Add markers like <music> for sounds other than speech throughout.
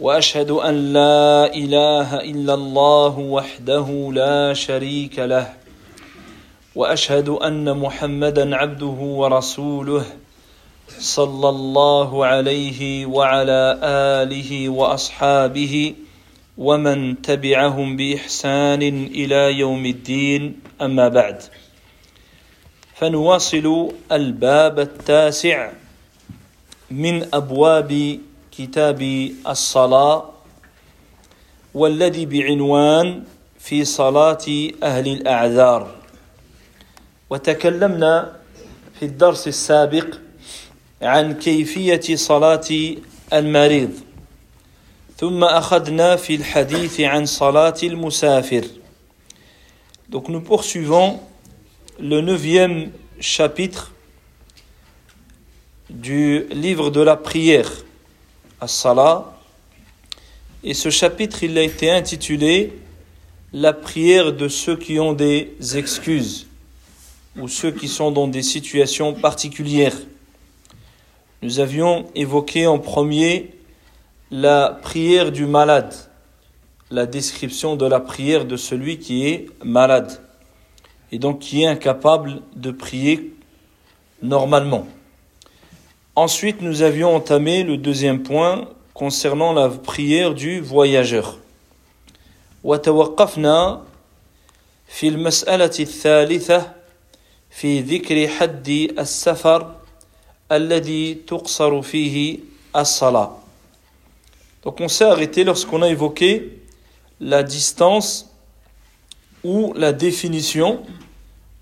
وأشهد أن لا إله إلا الله وحده لا شريك له وأشهد أن محمدا عبده ورسوله صلى الله عليه وعلى آله وأصحابه ومن تبعهم بإحسان إلى يوم الدين أما بعد. فنواصل الباب التاسع من أبواب كتاب الصلاة والذي بعنوان في صلاة أهل الأعذار. وتكلمنا في الدرس السابق عن كيفية صلاة المريض. ثم أخذنا في الحديث عن صلاة المسافر. Donc nous poursuivons le neuvième chapitre du livre de la prière. As-Salah. Et ce chapitre, il a été intitulé La prière de ceux qui ont des excuses ou ceux qui sont dans des situations particulières. Nous avions évoqué en premier la prière du malade, la description de la prière de celui qui est malade et donc qui est incapable de prier normalement. Ensuite, nous avions entamé le deuxième point concernant la prière du voyageur. وتوقفنا في المسألة الثالثة في ذكر حد السفر الذي تقصر فيه الصلاة. Donc on s'est arrêté lorsqu'on a évoqué la distance ou la définition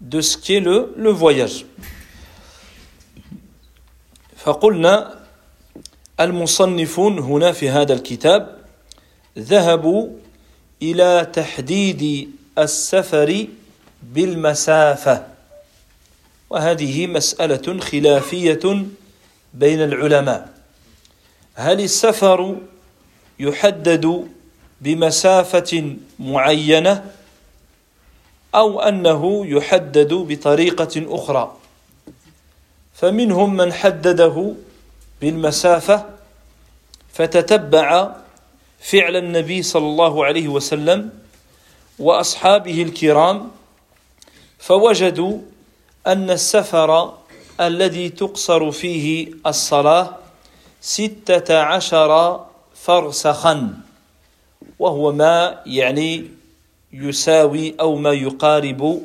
de ce qu'est le, le voyage. فقلنا المصنفون هنا في هذا الكتاب ذهبوا إلى تحديد السفر بالمسافة وهذه مسألة خلافية بين العلماء. هل السفر يحدد بمسافة معينة أو أنه يحدد بطريقة أخرى؟ فمنهم من حدده بالمسافة فتتبع فعل النبي صلى الله عليه وسلم وأصحابه الكرام فوجدوا أن السفر الذي تقصر فيه الصلاة ستة عشر فرسخا وهو ما يعني يساوي أو ما يقارب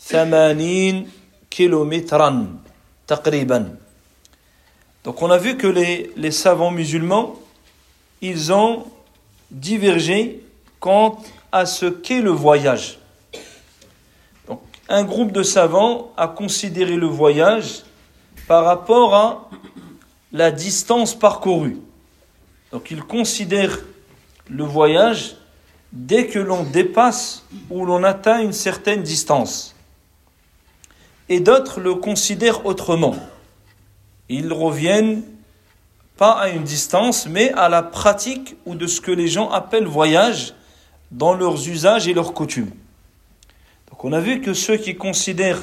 ثمانين كيلومترا. Donc on a vu que les, les savants musulmans, ils ont divergé quant à ce qu'est le voyage. Donc un groupe de savants a considéré le voyage par rapport à la distance parcourue. Donc ils considèrent le voyage dès que l'on dépasse ou l'on atteint une certaine distance et d'autres le considèrent autrement. Ils reviennent pas à une distance, mais à la pratique ou de ce que les gens appellent voyage dans leurs usages et leurs coutumes. Donc on a vu que ceux qui considèrent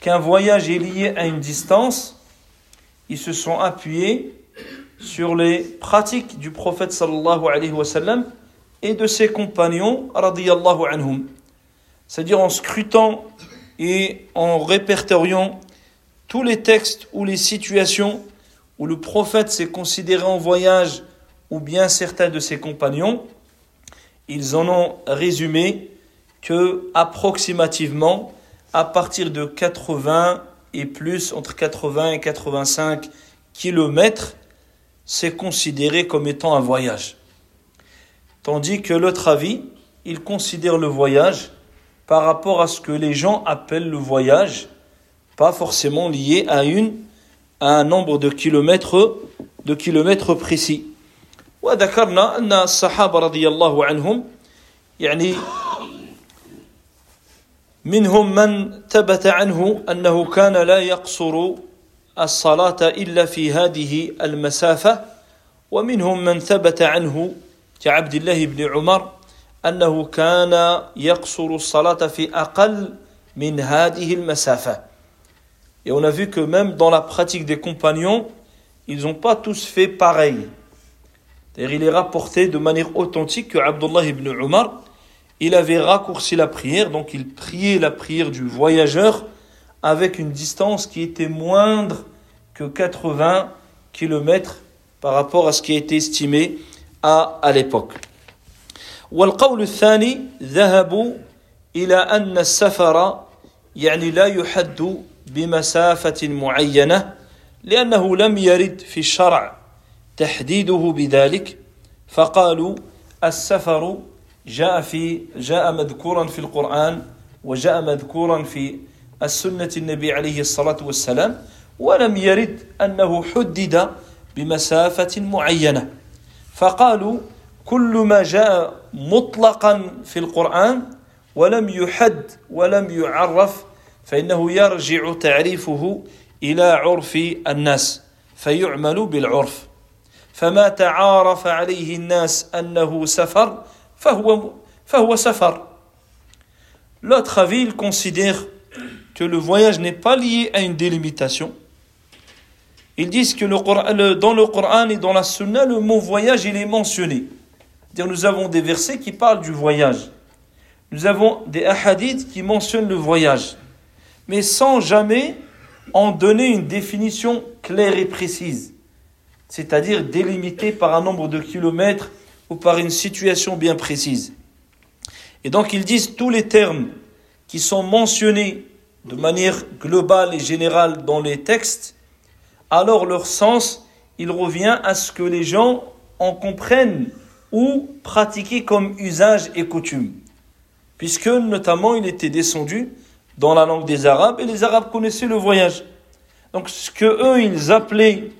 qu'un voyage est lié à une distance, ils se sont appuyés sur les pratiques du prophète sallallahu alayhi wa sallam et de ses compagnons radiyallahu anhum. C'est-à-dire en scrutant et en répertoriant tous les textes ou les situations où le prophète s'est considéré en voyage ou bien certains de ses compagnons, ils en ont résumé que approximativement à partir de 80 et plus, entre 80 et 85 kilomètres, c'est considéré comme étant un voyage. Tandis que l'autre avis, il considère le voyage par rapport à ce que les gens appellent le voyage, pas forcément lié à une à un nombre de kilomètres de kilomètres précis. وذكرنا أن الصحابة رضي الله عنهم يعني منهم من ثبت عنه أنه كان لا يقصر الصلاة إلا في هذه المسافة ومنهم من ثبت عنه كعبد الله بن عمر أنه كان يقصر الصلاة في أقل من هذه المسافة Et on a vu que même dans la pratique des compagnons, ils n'ont pas tous fait pareil. D'ailleurs, il est rapporté de manière authentique que Abdullah ibn Umar, il avait raccourci la prière, donc il priait la prière du voyageur avec une distance qui était moindre que 80 km par rapport à ce qui a été estimé à, à l'époque. والقول الثاني ذهبوا إلى أن السفر يعني لا يحد بمسافة معينة لأنه لم يرد في الشرع تحديده بذلك فقالوا السفر جاء في جاء مذكورا في القرآن وجاء مذكورا في السنة النبي عليه الصلاة والسلام ولم يرد أنه حدد بمسافة معينة. فقالوا كل ما جاء مطلقا في القرآن ولم يحد ولم يعرف فإنه يرجع تعريفه إلى عرف الناس فيعمل بالعرف فما تعارف عليه الناس أنه سفر فهو, فهو سفر L'autre avis, il considère que le voyage n'est pas lié à une délimitation. Ils disent que le, dans le Coran et dans la Sunna, le mot voyage, il est mentionné. Nous avons des versets qui parlent du voyage. Nous avons des hadiths qui mentionnent le voyage. Mais sans jamais en donner une définition claire et précise. C'est-à-dire délimitée par un nombre de kilomètres ou par une situation bien précise. Et donc ils disent tous les termes qui sont mentionnés de manière globale et générale dans les textes, alors leur sens, il revient à ce que les gens en comprennent ou pratiquer comme usage et coutume. Puisque notamment il était descendu dans la langue des Arabes et les Arabes connaissaient le voyage. Donc ce que eux ils appelaient,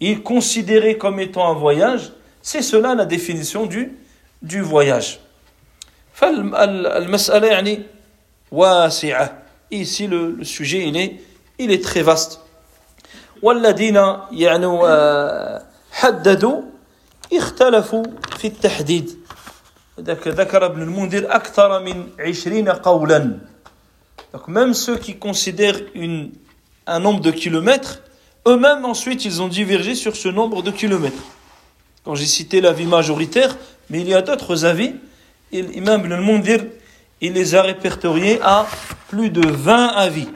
ils considéraient comme étant un voyage, c'est cela la définition du, du voyage. Ici le, le sujet il est, il est très vaste. والذين يعني حددوا اختلفوا في التحديد ذكر ابن المنذر أكثر من عشرين قولا Donc même ceux qui considèrent une, un nombre de kilomètres, eux-mêmes ensuite ils ont divergé sur ce nombre de kilomètres. Quand j'ai cité l'avis majoritaire, mais il y a d'autres avis, l'imam Ibn al-Mundir, il les a répertoriés à plus de 20 avis.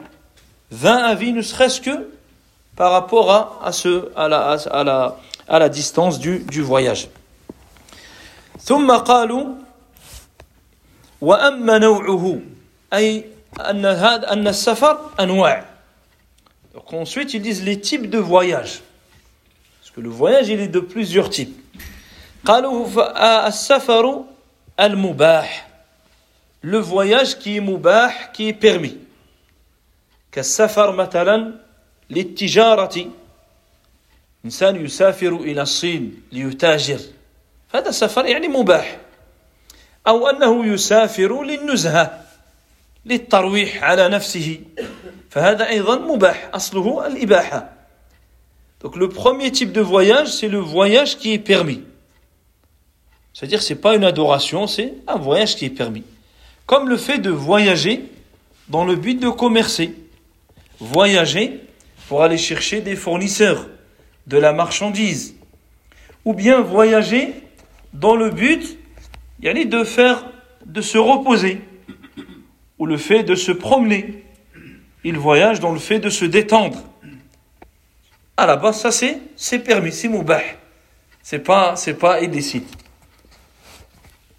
20 avis ne serait-ce que par rapport à, à, ce, à, la, à, la, à la distance du, du voyage. ثم قالوا وأما نوعه أي أن هذا أن السفر أنواع Donc ensuite ils disent les types de voyage parce que le voyage il est de plusieurs types قالوا السفر المباح le voyage qui est mubah qui est permis كالسفر مثلا للتجارة إنسان يسافر إلى الصين ليتاجر هذا سفر يعني مباح أو أنه يسافر للنزهة للترويح على نفسه فهذا أيضا مباح أصله الإباحة Donc le premier type de voyage, c'est le voyage qui est permis. C'est-à-dire c'est pas une adoration, c'est un voyage qui est permis. Comme le fait de voyager dans le but de commercer. Voyager pour aller chercher des fournisseurs, de la marchandise. Ou bien voyager dans le but y de faire, de se reposer, ou le fait de se promener. Il voyage dans le fait de se détendre. À la base, ça c'est, c'est permis, c'est moubah. C'est pas, c'est pas illicite.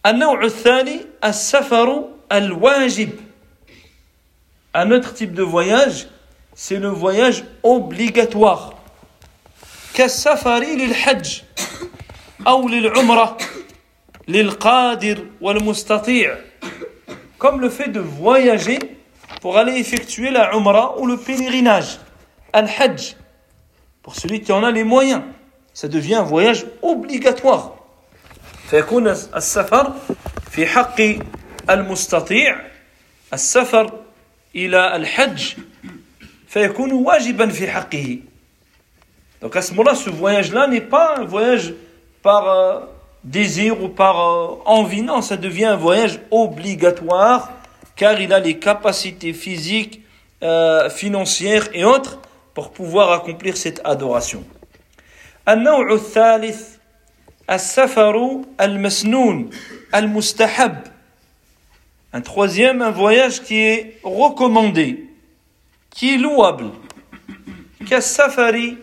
النوع الثاني السفر الواجب Un autre type de voyage, c'est le voyage obligatoire. كالسفر للحج أو للعمرة للقادر والمستطيع comme le fait de voyager pour aller effectuer la umrah ou le pèlerinage al-hajj pour celui qui en a les moyens ça devient un voyage obligatoire فيكون السفر في حق المستطيع السفر إلى الحج فيكون واجبا في حقه Donc à ce moment-là, ce voyage-là n'est pas un voyage par euh, désir ou par euh, envie, non, ça devient un voyage obligatoire car il a les capacités physiques, euh, financières et autres pour pouvoir accomplir cette adoration. النوع الثالث السفر المسنون المستحب Un troisième, un voyage qui est recommandé, qui est louable. كالسفر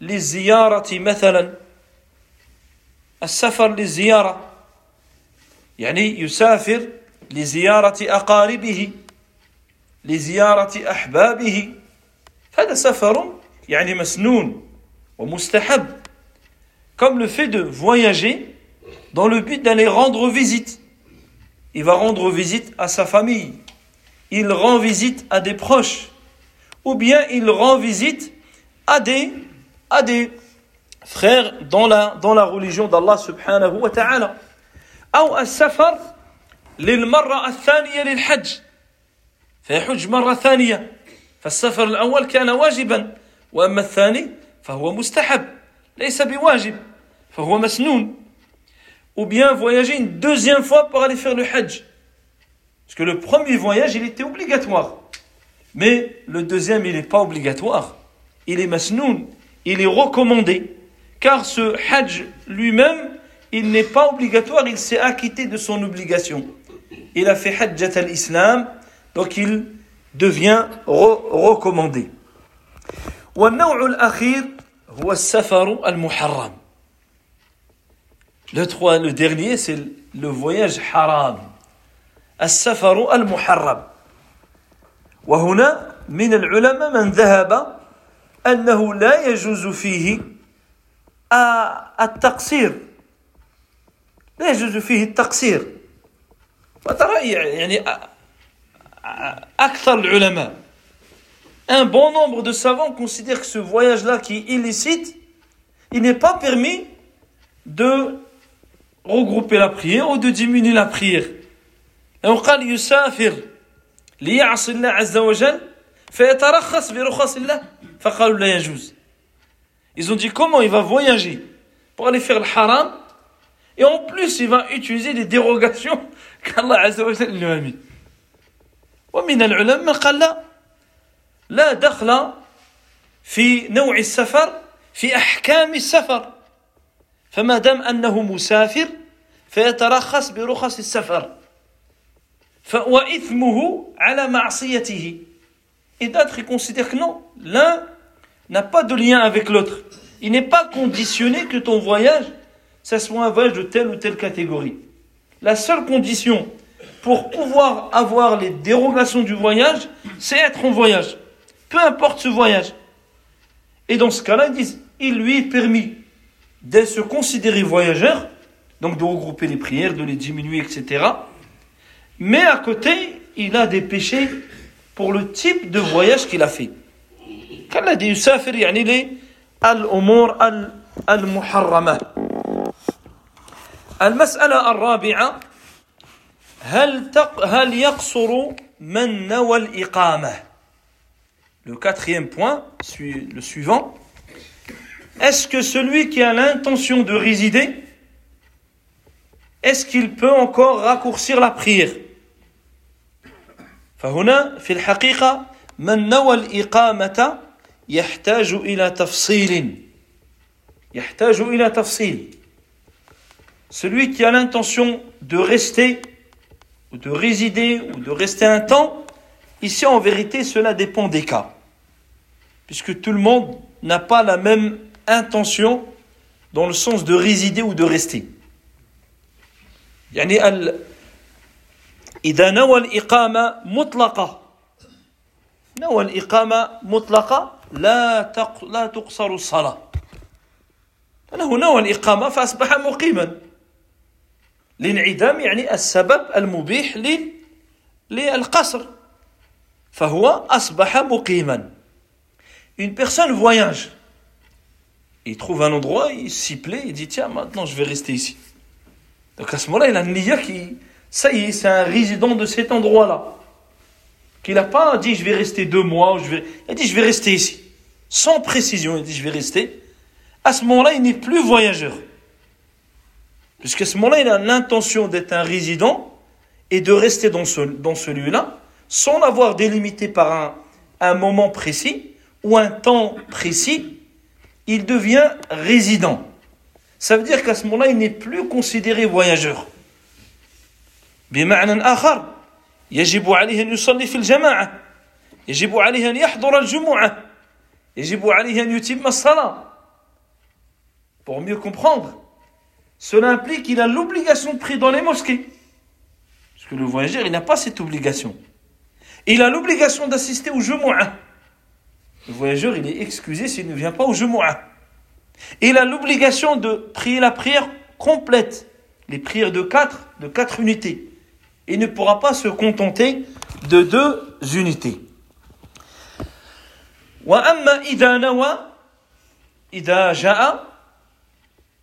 للزيارة مثلا السفر للزيارة يعني يسافر لزيارة أقاربه لزيارة أحبابه هذا سفر يعني مسنون ومستحب comme le fait de voyager dans le but d'aller rendre visite. Il va rendre visite à sa famille, il rend visite à des proches, ou bien il rend visite à des, à des frères dans la, dans la religion d'Allah subhanahu wa ta'ala. أو السفر للمرة الثانية للحج فيحج مرة ثانية فالسفر الأول كان واجبا وأما الثاني فهو مستحب ليس بواجب فهو مسنون ou bien voyager une deuxième fois pour aller faire le hajj. Parce que le premier voyage, il était obligatoire. Mais le deuxième, il n'est pas obligatoire. Il est masnoun, il est recommandé. Car ce hajj lui-même, il n'est pas obligatoire, il s'est acquitté de son obligation. Il a fait hajjat al-islam, donc il devient recommandé. والنوع الأخير هو السفر المحرم le, trois, le dernier, c'est le voyage haram. السفر المحرم. وهنا من العلماء من ذهب أنه لا يجوز فيه التقصير لا يجوز فيه التقصير وترى يعني أكثر العلماء un bon nombre de savants considèrent que ce voyage-là qui est illicite, il n'est pas permis de regrouper la prière ou de diminuer la prière. لو قال يسافر ليعصي الله عز وجل فيترخص برخص الله فقالوا لا يجوز. Ils ont dit comment il va voyager pour aller faire le haram? Et en plus il va utiliser des dérogations <laughs> qu'Allah عز وجل lui a mis. ومن العلماء قال لا لا دخل في نوع السفر في أحكام السفر فما دام أنه مسافر فيترخص برخص السفر وإثمه على معصيته Et d'autres, considèrent que non, l'un n'a pas de lien avec l'autre. Il n'est pas conditionné que ton voyage, ça soit un voyage de telle ou telle catégorie. La seule condition pour pouvoir avoir les dérogations du voyage, c'est être en voyage. Peu importe ce voyage. Et dans ce cas-là, ils disent, il lui est permis de se considérer voyageur, donc de regrouper les prières, de les diminuer, etc. Mais à côté, il a des péchés pour le type de voyage qu'il a fait. قال الذي يسافر يعني لي الأمور المحرمة المسألة الرابعة هل تق هل يقصر من نوى الإقامة Le quatrième point, le suivant, est-ce que celui qui a l'intention de résider, est-ce qu'il peut encore raccourcir la prière فهنا في الحقيقة من نوى الإقامة يحتاج إلى تفصيل يحتاج إلى تفصيل Celui qui a l'intention de rester ou de résider ou de rester un temps, ici en vérité cela dépend des cas. Puisque tout le monde n'a pas la même intention dans le sens de résider ou de rester. يعني ال... إذا نوى الإقامة مطلقة. نوى الإقامة مطلقة لا تق... لا تقصر الصلاة. أنه نوى الإقامة فأصبح مقيما. لانعدام يعني السبب المبيح لل... للقصر. فهو أصبح مقيما. Une personne voyage. Il trouve un endroit, il s'y plaît, il dit tiens, maintenant je vais rester ici. Donc à ce moment-là, il a une niya qui ça y est, c'est un résident de cet endroit-là. Qu'il n'a pas dit je vais rester deux mois, je vais... il a dit je vais rester ici. Sans précision, il dit je vais rester. À ce moment-là, il n'est plus voyageur. Puisqu'à ce moment-là, il a l'intention d'être un résident et de rester dans ce, dans ce lieu-là, sans l'avoir délimité par un moment précis ou un temps précis, il devient résident. Ça veut dire qu'à ce moment-là, il n'est plus considéré voyageur. بمعنى آخر يجب عليه أن يصلي في الجماعة يجب عليه أن يحضر الجمعة يجب عليه أن يتم الصلاة Pour mieux comprendre, cela implique qu'il a l'obligation de prier dans les mosquées. Parce que le voyageur, il n'a pas cette obligation. Il a l'obligation d'assister au Jumu'ah. Le voyageur, il est excusé s'il ne vient pas au Jumu'ah. Il a l'obligation de prier la prière complète, les prières de quatre, de quatre unités. Il ne pourra pas se contenter de deux unités. وأما إذا نوى إذا جاء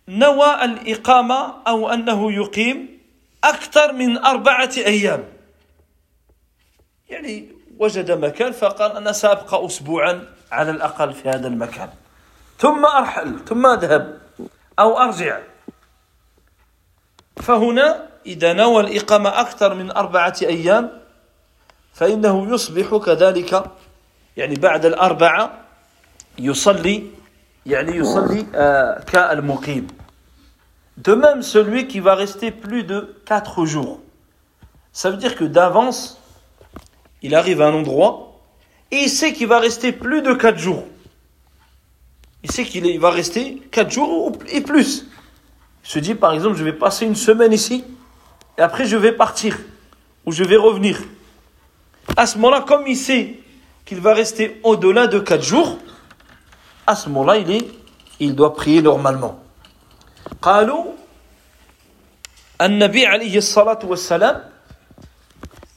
نوى الإقامة أو أنه يقيم أكثر من أربعة أيام يعني وجد مكان فقال أنا سأبقى أسبوعا على الأقل في هذا المكان ثم أرحل ثم أذهب أو أرجع فهنا إذا نوى الإقامة أكثر من أربعة أيام فإنه يصبح كذلك يعني بعد الأربعة يصلي يعني يصلي آه كالمقيم De même, celui qui va rester plus de 4 jours. Ça veut dire que d'avance, il arrive à un endroit et il sait qu'il va rester plus de 4 jours. Il sait qu'il va rester 4 jours et plus. Il se dit par exemple, je vais passer une semaine ici et après je vais partir ou je vais revenir. À ce moment-là, comme il sait qu'il va rester au-delà de 4 jours, à ce moment-là, il, est, il doit prier normalement. قالوا النبي عليه الصلاة والسلام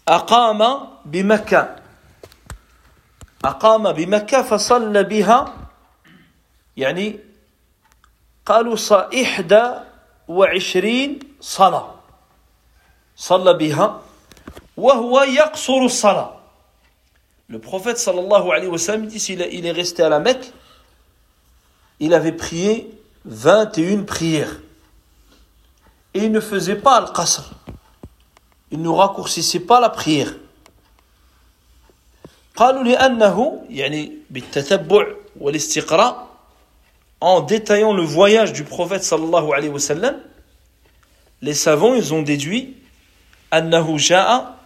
أقام بمكة أقام بمكة فصلى بها يعني قالوا إحدى وعشرين صلاة صلى بها وهو يقصر الصلاة Le prophète sallallahu alayhi wa sallam dit qu'il il est resté à la Mecque, il avait prié 21 prières. Et il ne faisait pas al-qasr. Il ne raccourcissait pas la prière. قالوا لأنه يعني بالتتبع والاستقراء en détaillant le voyage du prophète sallallahu alayhi wa sallam les savants ils ont déduit أنه جاء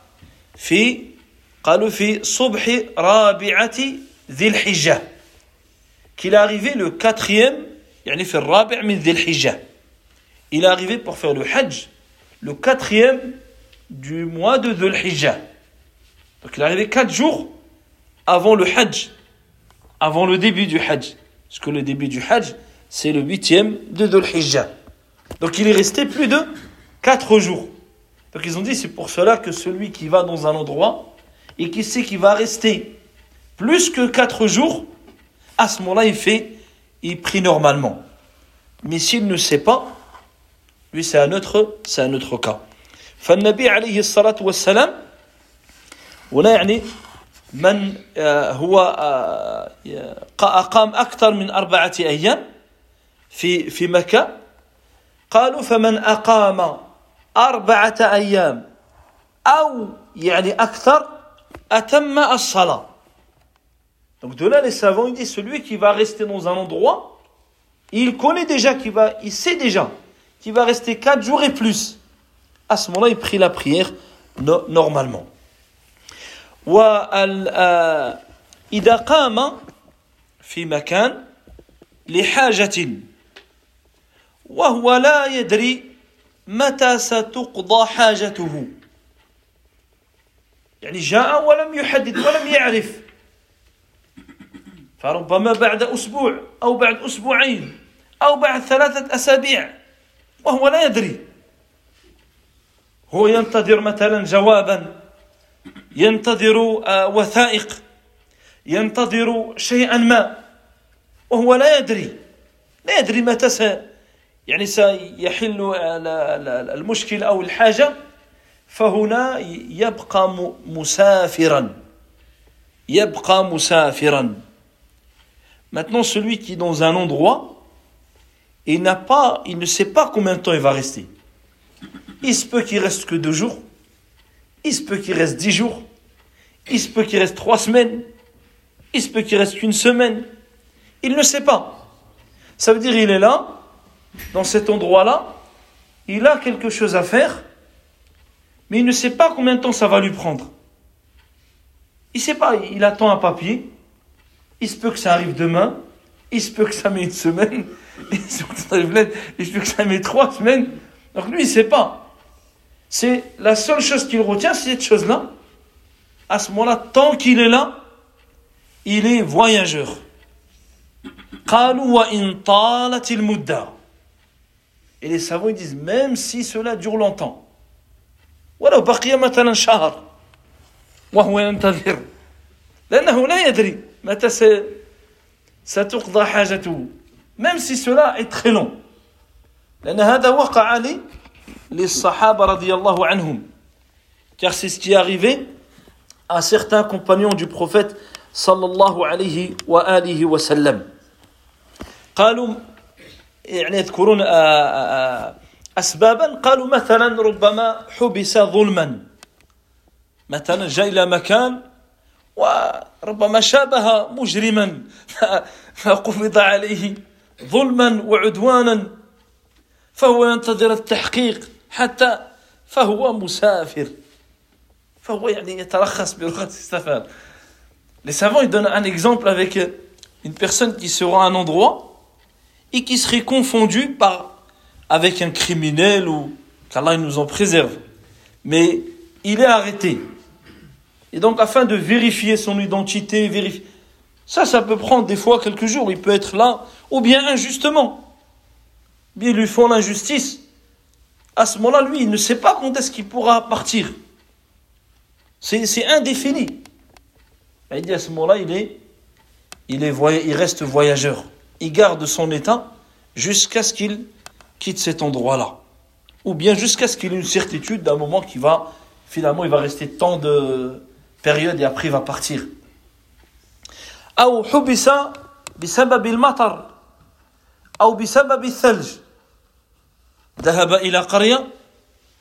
في قالوا في صبح رابعة ذي الحجة qu'il est arrivé le quatrième يعني في الرابع من ذي الحجة il est arrivé pour faire le hajj le quatrième du mois de Dhul Hijjah. Donc il est arrivé quatre jours avant le hajj, avant le début du hajj. Parce que le début du hajj, c'est le huitième de Dhul Hijjah. Donc il est resté plus de quatre jours. Donc ils ont dit, c'est pour cela que celui qui va dans un endroit et qui sait qu'il va rester plus que quatre jours, à ce moment-là, il fait, il prie normalement. Mais s'il ne sait pas, lui c'est un autre, c'est un autre cas. فالنبي عليه الصلاة والسلام هنا يعني من هو أقام أكثر من أربعة أيام في في مكة قالوا فمن أقام أربعة أيام أو يعني أكثر أتم الصلاة Donc de là, les savants, ils disent, celui qui va rester dans un endroit, il connaît déjà qu'il va, il sait déjà qu'il va rester quatre jours et plus. À ce moment-là, il prie la prière no, normalement. وإذا قام في مكان لحاجة وهو لا يدري متى ستقضى حاجته؟ يعني جاء ولم يحدد ولم يعرف. فربما بعد أسبوع أو بعد أسبوعين أو بعد ثلاثة أسابيع وهو لا يدري. هو ينتظر مثلا جوابا ينتظر وثائق ينتظر شيئا ما وهو لا يدري. لا يدري متى يعني سيحل المشكل أو الحاجة فهنا يبقى مسافرا يبقى مسافرا Maintenant, celui qui est dans un endroit, il n'a pas, il ne sait pas combien de temps il va rester. Il se peut qu'il reste que deux jours, il se peut qu'il reste dix jours, il se peut qu'il reste trois semaines, il se peut qu'il reste qu'une semaine. Il ne sait pas. Ça veut dire il est là, dans cet endroit-là, il a quelque chose à faire, mais il ne sait pas combien de temps ça va lui prendre. Il ne sait pas, il attend un papier, il se peut que ça arrive demain, il se peut que ça met une semaine, <laughs> il se peut que ça met trois semaines. Donc lui, il ne sait pas. C'est la seule chose qu'il retient, c'est cette chose-là. À ce moment-là, tant qu'il est là, il est voyageur. Et les savants ils disent même si cela dure longtemps. ولو بقي مثلا شهر وهو ينتظر لأنه لا يدري متى ستقضى حاجته même si cela est très long لأن هذا وقع لي للصحابة رضي الله عنهم car c'est ce qui est arrivé à certains compagnons du prophète صلى الله عليه وآله وسلم قالوا يعني يذكرون أسبابا. قالوا مثلا ربما حبس ظلما. مثلا جاء إلى مكان وربما شابه مجرما. <laughs> فقبض عليه ظلما وعدوانا. فهو ينتظر التحقيق حتى فهو مسافر. فهو يعني يترخص بلغة السفر. Les savants ils donnent un exemple avec une personne qui sera à un endroit. Et qui serait confondu par, avec un criminel ou qu'Allah nous en préserve. Mais il est arrêté. Et donc, afin de vérifier son identité, vérifier, ça, ça peut prendre des fois quelques jours. Il peut être là, ou bien injustement. Ils lui font l'injustice. À ce moment-là, lui, il ne sait pas quand est-ce qu'il pourra partir. C'est indéfini. Il dit à ce moment-là, il est, il est, il reste voyageur il garde son état jusqu'à ce qu'il quitte cet endroit-là. Ou bien jusqu'à ce qu'il ait une certitude d'un moment qui va, finalement, il va rester tant de périodes et après il va partir. أو حبس بسبب المطر أو بسبب الثلج ذهب إلى قرية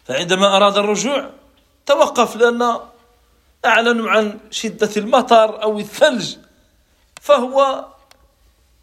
فعندما أراد الرجوع توقف لأن أعلنوا عن شدة المطر أو الثلج فهو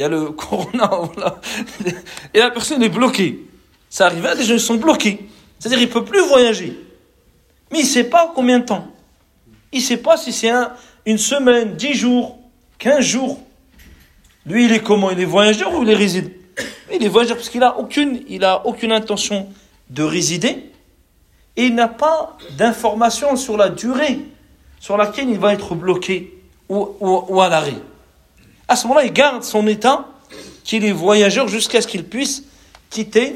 il y a le <laughs> corona, et la personne est bloquée. Ça arrive, des gens sont bloqués. C'est-à-dire qu'il ne peut plus voyager. Mais il ne sait pas combien de temps. Il ne sait pas si c'est un, une semaine, dix jours, quinze jours. Lui, il est comment? Il est voyageur ou il est résident? Il est voyageur parce qu'il n'a aucune, il a aucune intention de résider. Et il n'a pas d'information sur la durée sur laquelle il va être bloqué ou à l'arrêt à ce moment-là, il garde son état qu'il est voyageur jusqu'à ce qu'il puisse quitter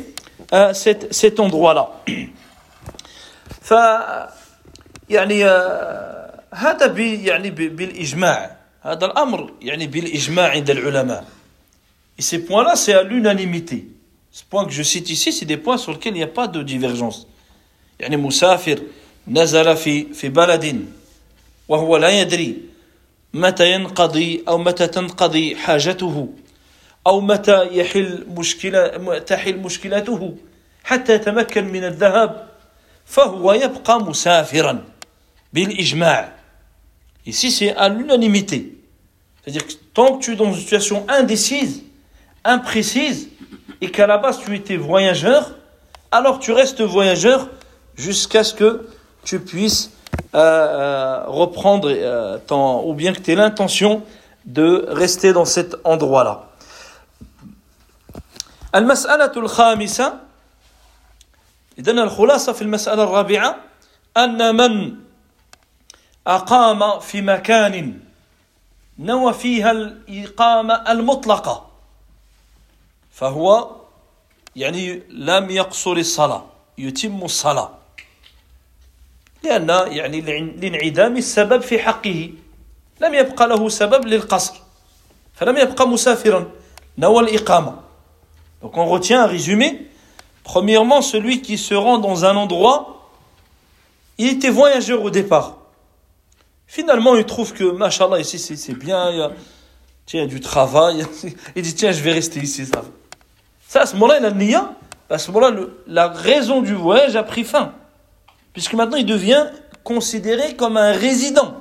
euh, cet, cet endroit-là. <clears throat> ف يعني هذا يعني بالإجماع هذا الأمر يعني بالإجماع عند العلماء Et ces points-là, c'est à l'unanimité. Ce point que je cite ici, c'est des points sur lesquels il n'y a pas de divergence. يعني مسافر نزل في في بلد وهو لا يدري متى ينقضي أو متى تنقضي حاجته أو متى يحل مشكلة تحل مشكلته حتى يتمكن من الذهاب فهو يبقى مسافرا بالإجماع Ici, c'est à l'unanimité. C'est-à-dire que tant que tu es dans une situation indécise, imprécise, et qu'à la base tu étais voyageur, alors tu restes voyageur jusqu'à ce que tu puisses euh, reprendre euh, ton, ou bien que tu aies l'intention de rester dans cet endroit-là. المسألة الخامسة إذن الخلاصة في المسألة الرابعة أن من أقام في مكان نوى فيها الإقامة المطلقة فهو يعني لم يقصر الصلاة يتم الصلاة لأن يعني لانعدام السبب في حقه لم يبقى له سبب للقصر فلم يبقى مسافرا نوى الإقامة Donc on retient un résumé. Premièrement, celui qui se rend dans un endroit, il était voyageur au départ. Finalement, il trouve que, machallah, ici c'est bien, il y, a, tiens, il y a du travail. <laughs> Il dit, tiens, je vais rester ici. Ça, ça à ce moment-là, il a niya. À ce moment-là, la raison du voyage a pris fin. Puisque maintenant, il devient considéré comme un résident.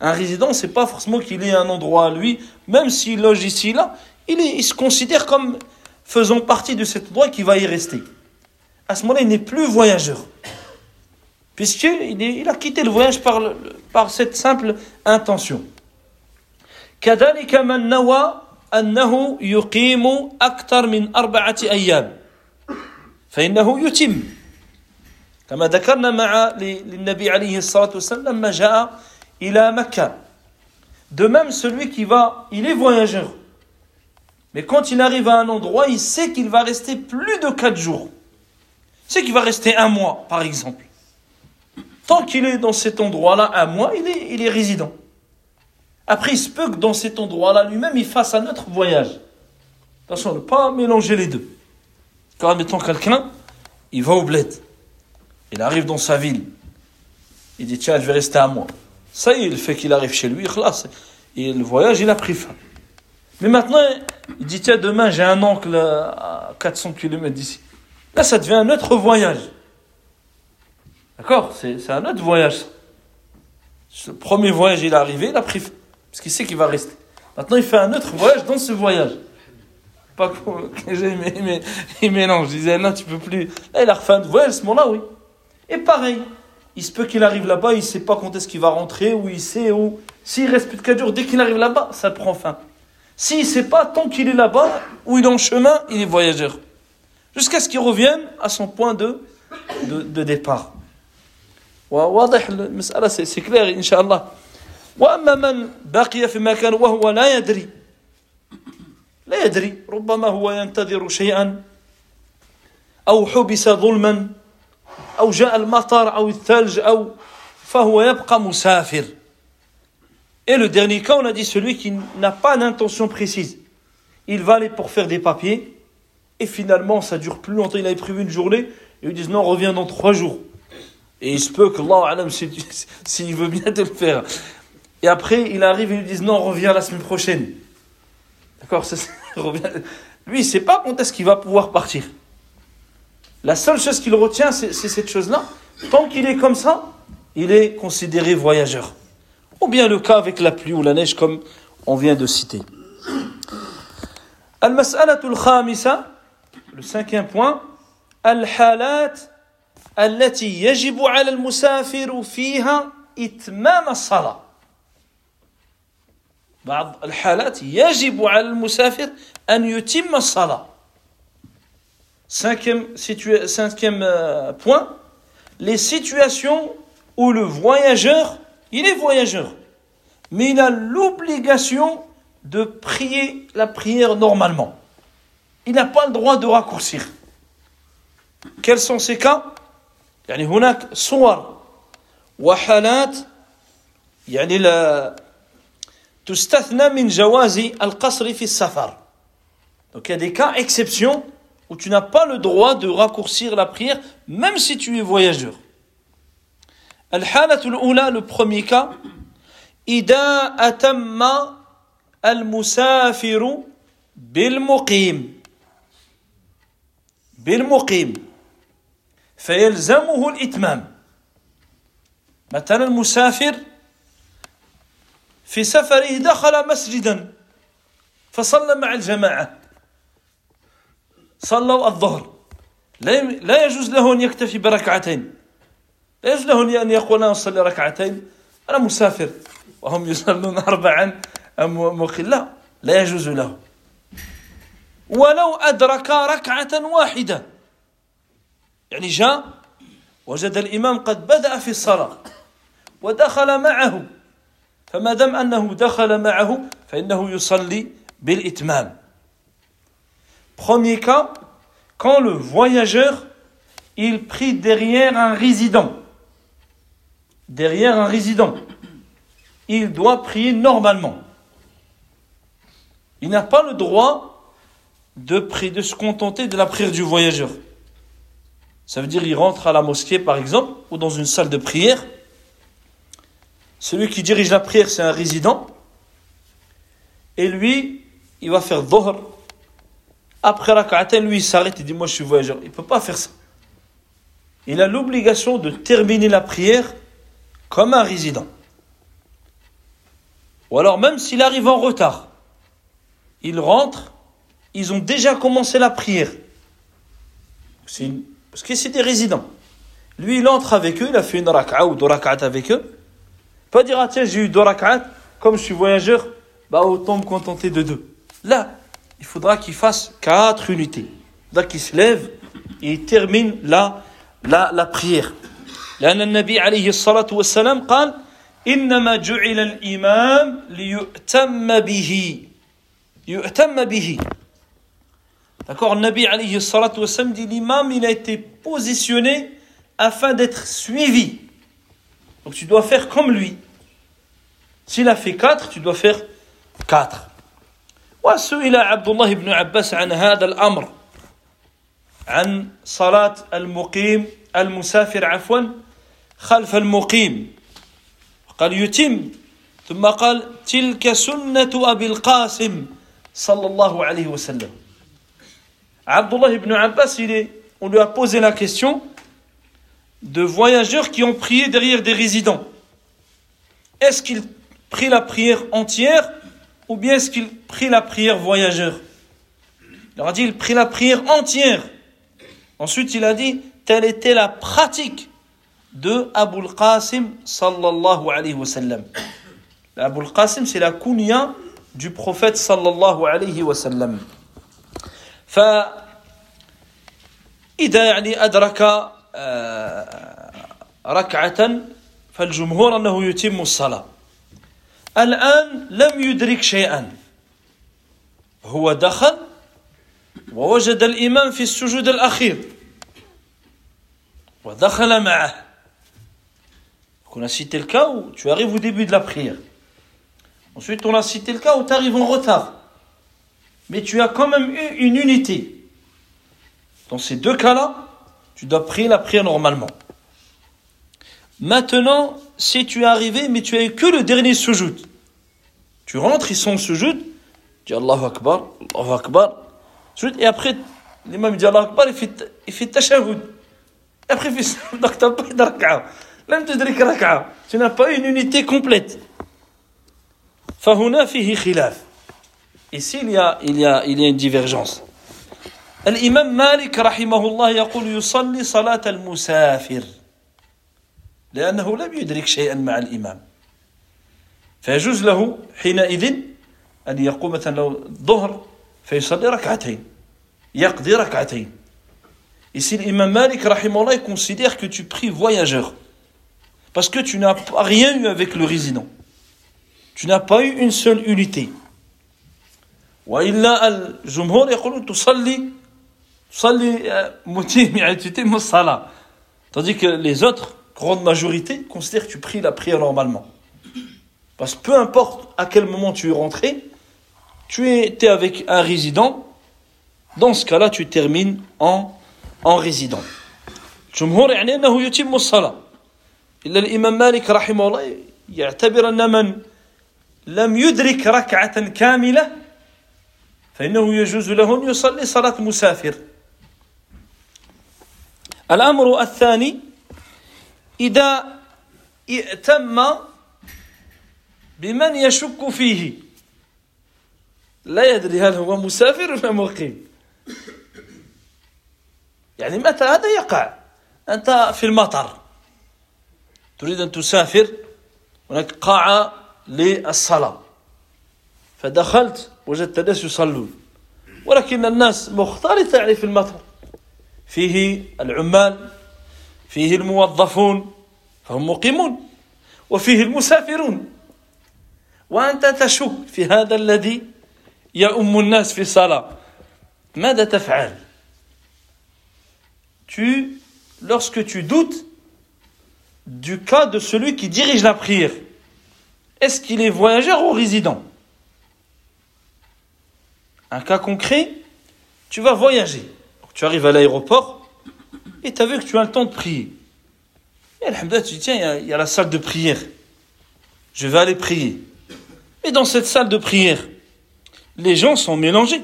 Un résident, c'est pas forcément qu'il ait un endroit à lui, même s'il loge ici, là, il, il se considère comme faisant partie de cet endroit qui va y rester. À ce moment-là, il n'est plus voyageur. Puisqu'il il a quitté le voyage par, par cette simple intention. كذلك من نوى أنه يقيم أكثر من أربعة أيام فإنه يتم كما ذكرنا مع للنبي عليه الصلاة والسلام لما جاء إلى مكة De même, celui qui va, il est voyageur. Mais quand il arrive à un endroit, il sait qu'il va rester plus de quatre jours. Il sait qu'il va rester un mois, par exemple. Tant qu'il est dans cet endroit-là un mois, il est, il est résident. Après, il se peut que dans cet endroit-là lui-même, il fasse un autre voyage. Attention, ne pas mélanger les deux. Quand, admettons, quelqu'un, il va au bled. Il arrive dans sa ville. Il dit, tiens, je vais rester un mois. Ça y est, le fait qu'il arrive chez lui, et le voyage, il a pris fin. Mais maintenant, il dit, tiens, demain, j'ai un oncle à 400 km d'ici. Là, ça devient un autre voyage. D'accord? C'est un autre voyage. Le premier voyage, il est arrivé, il a pris parce qu'il sait qu'il va rester. Maintenant, il fait un autre voyage dans ce voyage. Pas que mélange. Il disait, non, tu peux plus. Là, il a refait un voyage, ce moment-là, oui. Et pareil, il se peut qu'il arrive là-bas, il ne sait pas quand est-ce qu'il va rentrer, ou il sait où. S'il reste plus de 4 jours, dès qu'il arrive là-bas, ça prend fin. S'il ne sait pas, tant qu'il est là-bas, ou il est en chemin, il est voyageur. Jusqu'à ce qu'il revienne à son point de, de, de départ. وواضح المسألة سي كلير إن شاء الله وأما من بقي في مكان وهو لا يدري لا يدري ربما هو ينتظر شيئا أو حبس ظلما أو جاء المطر أو الثلج أو فهو يبقى مسافر Et le dernier cas, on a dit celui qui n'a pas d'intention précise. Il va aller pour faire des papiers, et finalement, ça dure plus longtemps. Il avait prévu une journée, et ils lui disent non, reviens dans trois jours. Et il se peut que Allah, <laughs> s'il veut bien te le faire. Et après, il arrive et ils lui disent non, reviens la semaine prochaine. D'accord <laughs> Lui, il ne sait pas quand est-ce qu'il va pouvoir partir. La seule chose qu'il retient, c'est cette chose-là. Tant qu'il est comme ça, il est considéré voyageur. Ou bien le cas avec la pluie ou la neige, comme on vient de citer. Al-mas'alatul khamisa, le cinquième point, al-halat التي يجب على المسافر فيها إتمام الصلاة بعض الحالات يجب على المسافر أن يتم الصلاة Cinquième, cinquième euh, point, les situations où le voyageur, il est voyageur, mais il a l'obligation de prier la prière normalement. Il n'a pas le droit de raccourcir. Quels sont ces cas يعني هناك صور وحالات يعني لا تستثنى من جواز القصر في السفر Donc il y a des cas exceptions où tu n'as pas le droit de raccourcir la prière même si tu es voyageur. الحالة الأولى le premier cas إذا أتم المسافر بالمقيم بالمقيم فيلزمه الإتمام مثلا المسافر في سفره دخل مسجدا فصلى مع الجماعة صلوا الظهر. لا يجوز له أن يكتفي بركعتين. لا يجوز له أن يقول أنا أصلي ركعتين. أنا مسافر. وهم يصلون <laughs> أربعا. أم لا. لا يجوز له ولو أدرك ركعة واحدة. يعني جاء وجد الإمام قد بدأ في الصلاة. ودخل معه. فما دام أنه دخل معه فإنه يصلي بالإتمام. Premier cas, quand le voyageur, il prie derrière un résident. Derrière un résident. Il doit prier normalement. Il n'a pas le droit de, se contenter de la prière du voyageur. Ça veut dire il rentre à la mosquée par exemple ou dans une salle de prière. Celui qui dirige la prière c'est un résident. Et lui, il va faire dhuhr. Après rak'atain, lui il s'arrête et dit moi je suis voyageur. Il ne peut pas faire ça. Il a l'obligation de terminer la prière comme un résident. Ou alors même s'il arrive en retard, il rentre, ils ont déjà commencé la prière. Parce que c'est des résidents. Lui, il entre avec eux, il a fait une raka'a ou deux raka'at avec eux. Pas dire, ah tiens, j'ai eu deux raka'at, comme je suis voyageur, bah autant me contenter de deux. Là, il faudra qu'il fasse quatre unités. Il faudra qu'il se lève et il termine la, la, la prière. لأن النبي عليه الصلاة والسلام قال إنما جعل الإمام ليؤتم به يؤتم به D'accord Nabi alayhi salatu wassalam dit l'imam, il a été positionné afin d'être suivi. Donc tu dois faire comme lui. S'il a fait quatre, tu dois faire quatre. وسئل عبد الله بن عباس عن هذا الأمر عن صلاة المقيم المسافر عفوا خلف المقيم. قال يتم. ثم قال تلك سنة أبي القاسم صلى الله عليه وسلم. عبد الله بن عباس on lui a posé la question de voyageurs qui ont prié derrière des résidents. Est-ce qu'ils prient la prière entière ou bien est-ce qu'il prit la prière voyageur Il leur a dit, il prit la prière entière. Ensuite, il a dit, telle était la pratique de Abul Qasim sallallahu alayhi wa sallam. Abul Qasim, c'est la kunya du prophète sallallahu alayhi wa sallam. فإذا يعني أدرك ركعة فالجمهور أنه يتم الصلاة الآن لم يدرك شيئا هو دخل ووجد الإمام في السجود الأخير ودخل معه On a cité le cas où tu arrives au début de la prière. Ensuite, on a cité le cas où tu arrives en retard. mais tu as quand même eu une unité. Dans ces deux cas-là, tu dois prier la prière normalement. Maintenant, si tu es arrivé, mais tu as eu que le dernier sujoud, tu rentres, ils sont au sujoud, tu dis Allahu Akbar, Allahu Akbar, et après, l'imam dit Allahu Akbar, il fait, il fait tashahud. Et après, il fait <laughs> donc tu n'as pas eu de raka'a. Tu n'as pas eu une unité complète. فهنا فيه خلاف Ici, il y a, il y a, il y a une divergence. الإمام مالك رحمه الله يقول يصلي صلاة المسافر لأنه لم يدرك شيئا مع الإمام فيجوز له حينئذ أن يقوم مثلا لو ظهر فيصلي ركعتين يقضي ركعتين Ici, l'imam Malik, rahimahullah, il considère que tu pries voyageur. Parce que tu n'as rien eu avec le résident. Tu n'as pas eu une seule unité. وإلا الجمهور يقولون تصلي تصلي <laughs> متيم يعني تتم الصلاة tandis que les autres grande majorité considèrent que tu pries la prière normalement parce que peu importe à quel moment tu es rentré tu étais avec un résident dans ce cas-là tu termines en en résident الجمهور يعني أنه يتم الصلاة إلا الإمام مالك رحمه الله يعتبر أن من لم يدرك ركعة كاملة فإنه يجوز له أن يصلي صلاة مسافر الأمر الثاني إذا ائتم بمن يشك فيه. لا يدري هل هو مسافر ولا مقيم. يعني متى هذا يقع؟ أنت في المطر. تريد أن تسافر هناك قاعة للصلاة. فدخلت وجدت الناس يصلون. ولكن الناس مختلطة يعني في المطر. فيه العمال فيه الموظفون فهم مقيمون وفيه المسافرون وأنت تشك في هذا الذي يؤم الناس في الصلاة ماذا تفعل tu, lorsque tu doutes du cas de celui qui dirige la prière, est-ce qu'il est voyageur ou résident Un cas concret, tu vas voyager. Tu arrives à l'aéroport et tu as vu que tu as le temps de prier. Et alhamdoulilah, tu dis, tiens, il y, a la salle de prière. Je vais aller prier. Et dans cette salle de prière, les gens sont mélangés.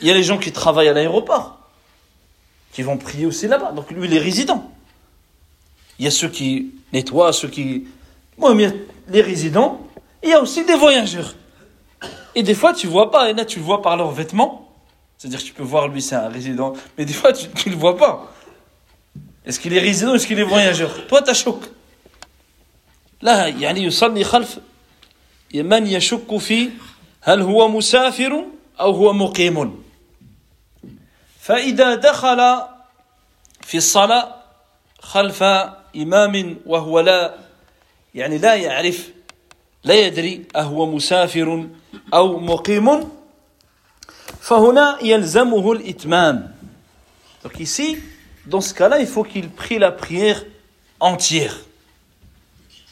Il y a les gens qui travaillent à l'aéroport qui vont prier aussi là-bas. Donc lui, il est résident. Il y a ceux qui nettoient, ceux qui... Moi, a les résidents, il y a aussi des voyageurs. Et des fois, tu vois pas, et là, tu le vois par leurs vêtements. C'est-à-dire que tu peux voir, lui, c'est un résident, mais des fois, tu ne le vois pas. Est-ce qu'il est résident, est-ce qu'il est voyageur? Toi, tu choc. Là, يعني يصلي خلف. من يشك في هل هو مسافر أو هو مقيم. فإذا دخل في الصلاة خلف إمام وهو لا يعني لا يعرف لا يدري أهو مسافر أو مقيم. فهنا يلزمه الإتمام. Donc ici, dans ce cas-là, il faut qu'il prie la prière entière.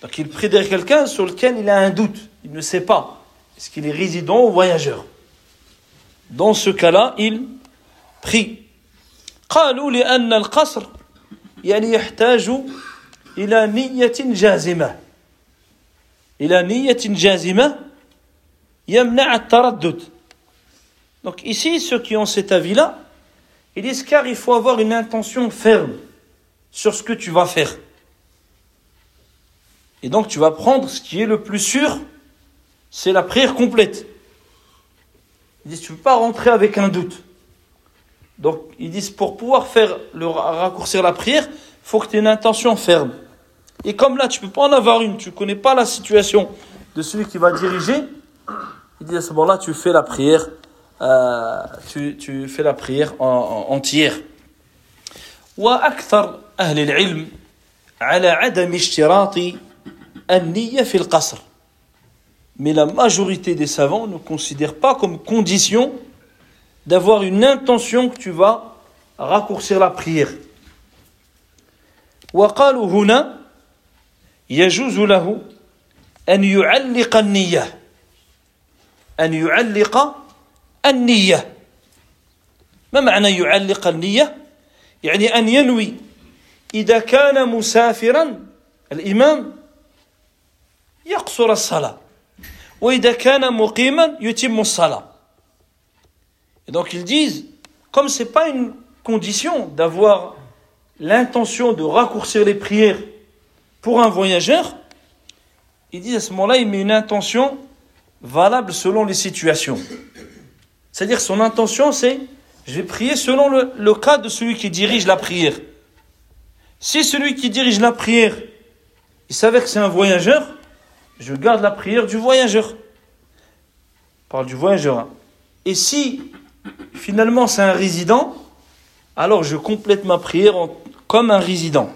Donc il prie derrière quelqu'un sur lequel il a un doute. Il ne sait pas. Est-ce qu'il est résident ou voyageur Dans ce cas-là, il prie. قالوا لأن القصر يعني يحتاج إلى نية جازمة إلى نية جازمة يمنع التردد Donc ici, ceux qui ont cet avis-là, ils disent car il faut avoir une intention ferme sur ce que tu vas faire. Et donc tu vas prendre ce qui est le plus sûr, c'est la prière complète. Ils disent tu ne peux pas rentrer avec un doute. Donc, ils disent pour pouvoir faire le raccourcir la prière, il faut que tu aies une intention ferme. Et comme là, tu peux pas en avoir une, tu ne connais pas la situation de celui qui va diriger, il dit à ce moment-là, tu fais la prière, euh, tu, tu, fais la prière en, en, entière. وأكثر أهل العلم على عدم اشتراط النية في القصر. Mais la majorité des savants ne considèrent pas comme condition d'avoir une intention que tu vas raccourcir la prière. وقالوا هنا يجوز له أن يعلق النية أن يعلق النية ما معنى يعلق النية؟ يعني أن ينوي إذا كان مسافرا الإمام يقصر الصلاة وإذا كان مقيما يتم الصلاة Et donc ils disent, comme ce n'est pas une condition d'avoir l'intention de raccourcir les prières pour un voyageur, ils disent à ce moment-là, il met une intention valable selon les situations. C'est-à-dire son intention, c'est, je vais prier selon le, le, cas de celui qui dirige la prière. Si celui qui dirige la prière, il savait que c'est un voyageur, je garde la prière du voyageur. Je parle du voyageur. Hein. Et si finalement c'est un résident, alors je complète ma prière en, comme un résident.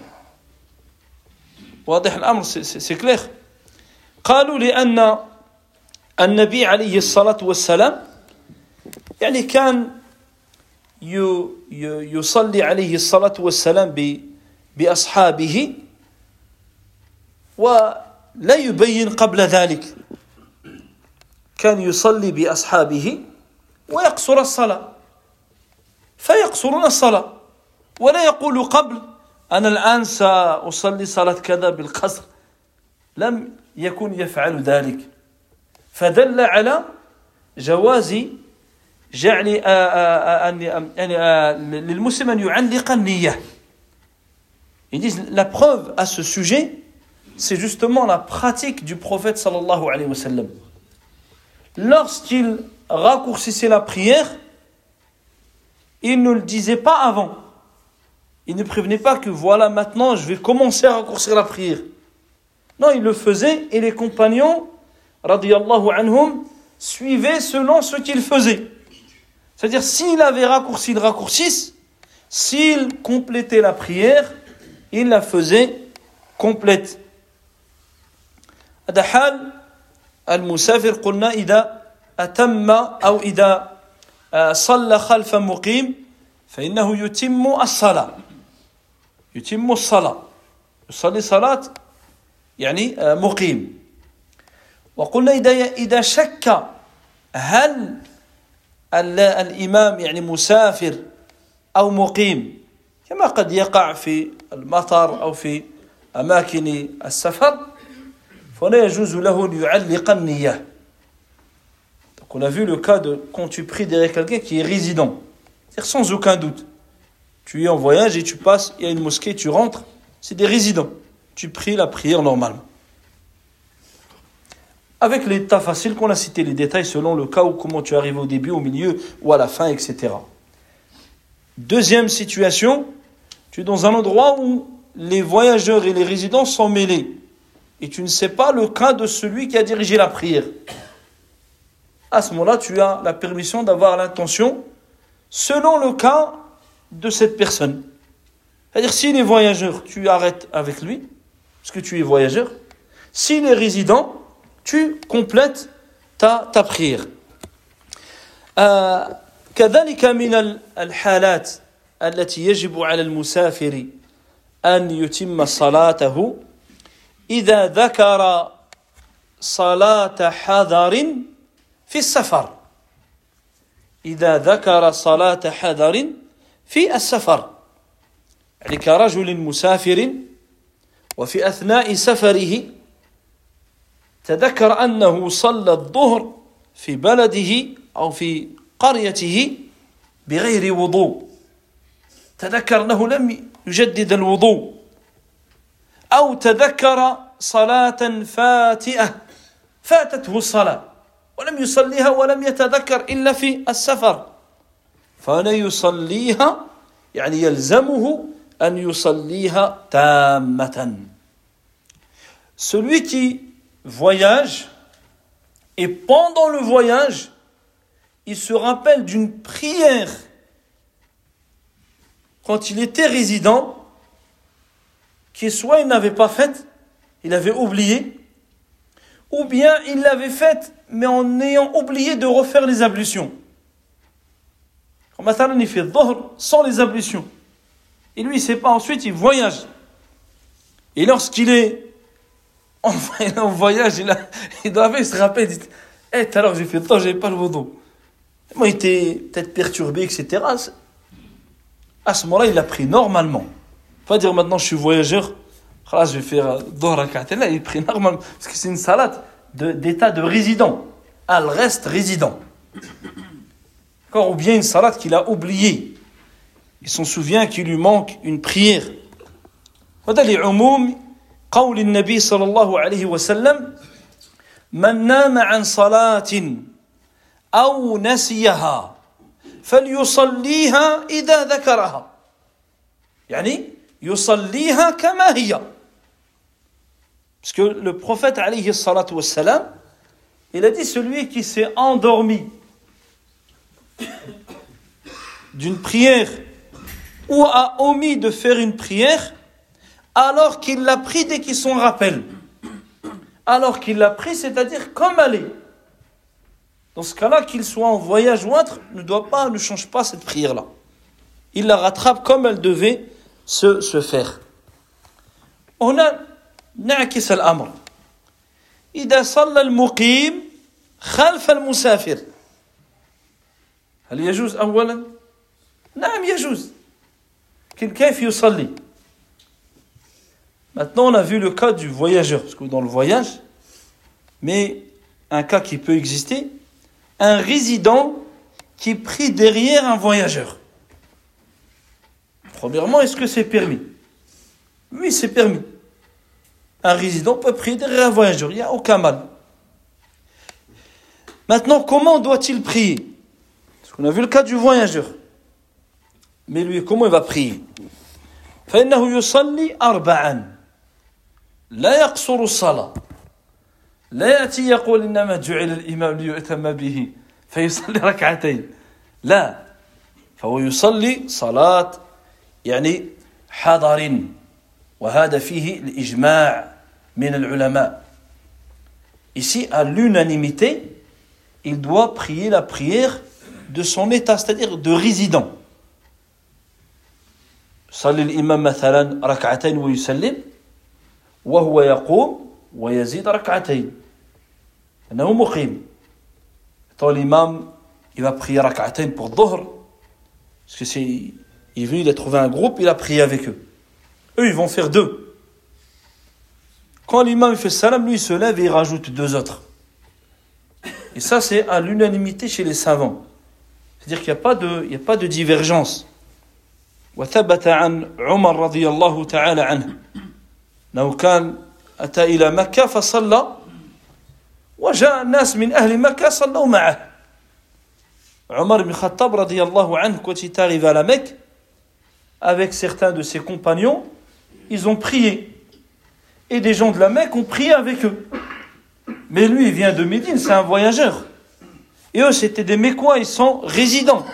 واضح الأمر c'est clair قالوا لأن النبي عليه الصلاة والسلام يعني كان يصلي عليه الصلاة والسلام بأصحابه ولا يبين قبل ذلك. كان يصلي بأصحابه ويقصر الصلاة. فيقصرون الصلاة ولا يقول قبل أنا الآن سأصلي صلاة كذا بالقصر. لم يكن يفعل ذلك. فدل على جواز جعل يعني للمسلم أن يعلق النية Ils disent la preuve à ce sujet, c'est justement la pratique du prophète sallallahu alayhi wa sallam. Lorsqu'il raccourcissait la prière, il ne le disait pas avant. Il ne prévenait pas que voilà, maintenant je vais commencer à raccourcir la prière. Non, il le faisait et les compagnons, radiallahu anhum, suivaient selon ce qu'il faisait. C'est-à-dire, s'il avait raccourci, il raccourcisse. S'il complétait la prière, il la faisait complète هذا حال المسافر قلنا إذا أتم أو إذا صلى خلف مقيم فإنه يتم الصلاة يتم الصلاة يصلي صلاة يعني مقيم وقلنا إذا إذا شك هل الإمام يعني مسافر أو مقيم كما قد يقع في المطر أو في أماكن السفر فلا يجوز له أن يعلق النية Donc on a vu le cas de quand tu pries derrière quelqu'un qui est résident, c'est-à-dire sans aucun doute. Tu es en voyage et tu passes, il y a une mosquée, tu rentres, c'est des résidents. Tu pries la prière normalement. Avec l'état facile qu'on a cité, les détails selon le cas ou comment tu arrives au début, au milieu ou à la fin, etc. Deuxième situation, tu es dans un endroit où les voyageurs et les résidents sont mêlés. Et tu ne sais pas le cas de celui qui a dirigé la prière. À ce moment-là, tu as la permission d'avoir l'intention selon le cas de cette personne. C'est-à-dire, s'il est voyageur, tu arrêtes avec lui, parce que tu es voyageur. S'il est résident, tu complètes ta, ta prière. كذلك من الحالات التي يجب على المسافر أن يتم صلاته إذا ذكر صلاة حذر في السفر إذا ذكر صلاة حذر في السفر يعني كرجل مسافر وفي أثناء سفره تذكر أنه صلى الظهر في بلده أو في قريته بغير وضوء. تذكر أنه لم يجدد الوضوء. أو تذكر صلاة فاتئة فاتته الصلاة ولم يصليها ولم يتذكر إلا في السفر. فلا يصليها يعني يلزمه أن يصليها تامة. Celui qui voyage et pendant le voyage, il se rappelle d'une prière quand il était résident, qui soit il n'avait pas faite, il avait oublié, ou bien il l'avait faite, mais en ayant oublié de refaire les ablutions. Comme il fait sans les ablutions. Et lui, il ne sait pas, ensuite il voyage. Et lorsqu'il est en, voyage, il, a, il doit se rappeler, dit eh, Hé, hey, j'ai fait le temps, j'avais pas le dos. Moi, il était peut-être perturbé, etc. À ce moment-là, il a pris normalement. Pas dire maintenant je suis voyageur, ah, je vais faire euh, deux Là, il prie normalement. Parce que c'est une salade d'état de, résident. Elle reste résident. Ou bien une salade qu'il a oubliée. Il s'en souvient qu'il lui manque une prière. Voilà les قول النبي صلى الله عليه وسلم من نام عن صلاة أو نسيها فليصليها إذا ذكرها يعني يصليها كما هي Parce que le prophète alayhi salatu wassalam, il a dit celui qui s'est endormi d'une prière ou a omis de faire une prière alors qu'il l'a pris dès qu'il s'en rappelle. Alors qu'il l'a pris, c'est-à-dire comme elle est. Dans ce cas-là, qu'il soit en voyage ou autre, ne doit pas, ne change pas cette prière-là. Il la rattrape comme elle devait se, se faire. هنا نعكس الأمر إذا صلى المقيم خلف المسافر هل يجوز أولا؟ نعم يجوز كيف يصلي Maintenant, on a vu le cas du voyageur, parce que dans le voyage, mais un cas qui peut exister, un résident qui prie derrière un voyageur. Premièrement, est-ce que c'est permis? Oui, c'est permis. Un résident peut prier derrière un voyageur, il n'y a aucun mal. Maintenant, comment doit-il prier? Parce qu'on a vu le cas du voyageur. Mais lui, comment il va prier? لا يقصر الصلاة. لا يأتي يقول إنما جعل الإمام ليؤتم به فيصلي ركعتين. لا فهو يصلي صلاة يعني حضر وهذا فيه الإجماع من العلماء. Ici, à l'unanimité, il doit prier la prière de son état, c'est-à-dire de résident. صلي الإمام مثلا ركعتين ويسلم وهو يقوم ويزيد ركعتين أنه مقيم Tant l'imam, il va prier rak'atayn pour Dhuhr, parce que c'est, il est venu, il a trouvé un groupe, il a prié avec eux. Eux, ils vont faire deux. Quand l'imam fait salam, lui, il se lève et il rajoute deux autres. Et ça, c'est à l'unanimité chez les savants. C'est-à-dire qu'il n'y a pas de, il n'y a pas de divergence. وثبت عن عمر رضي الله تعالى عنه أنه كان أتى إلى مكة فصلى وجاء الناس من أهل مكة صلوا معه عمر بن الخطاب رضي الله عنه quand il est arrivé à la Mecque avec certains de ses compagnons ils ont prié et des gens de la Mecque ont prié avec eux mais lui il vient de Médine c'est un voyageur et eux c'était des Mécois ils sont résidents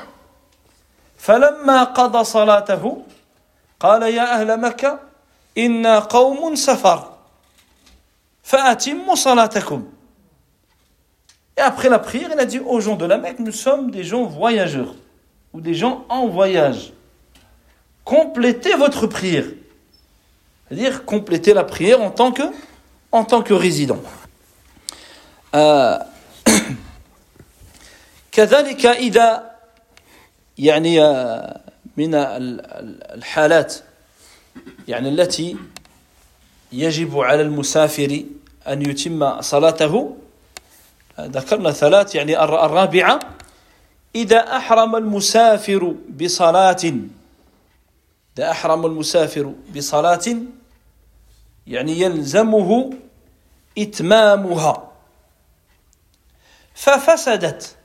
فلما قضى صلاته قال يا أهل مكة إنا قوم سفر فأتموا صلاتكم Et après la prière, il a dit aux gens de la Mecque, nous sommes des gens voyageurs, ou des gens en voyage. Complétez votre prière. C'est-à-dire complétez la prière en tant que, en tant que résident. كذلك إذا يعني من الحالات يعني التي يجب على المسافر أن يتم صلاته. ذكرنا ثلاث يعني الرابعة إذا أحرم المسافر بصلاة إذا أحرم المسافر بصلاة يعني يلزمه إتمامها. ففسدت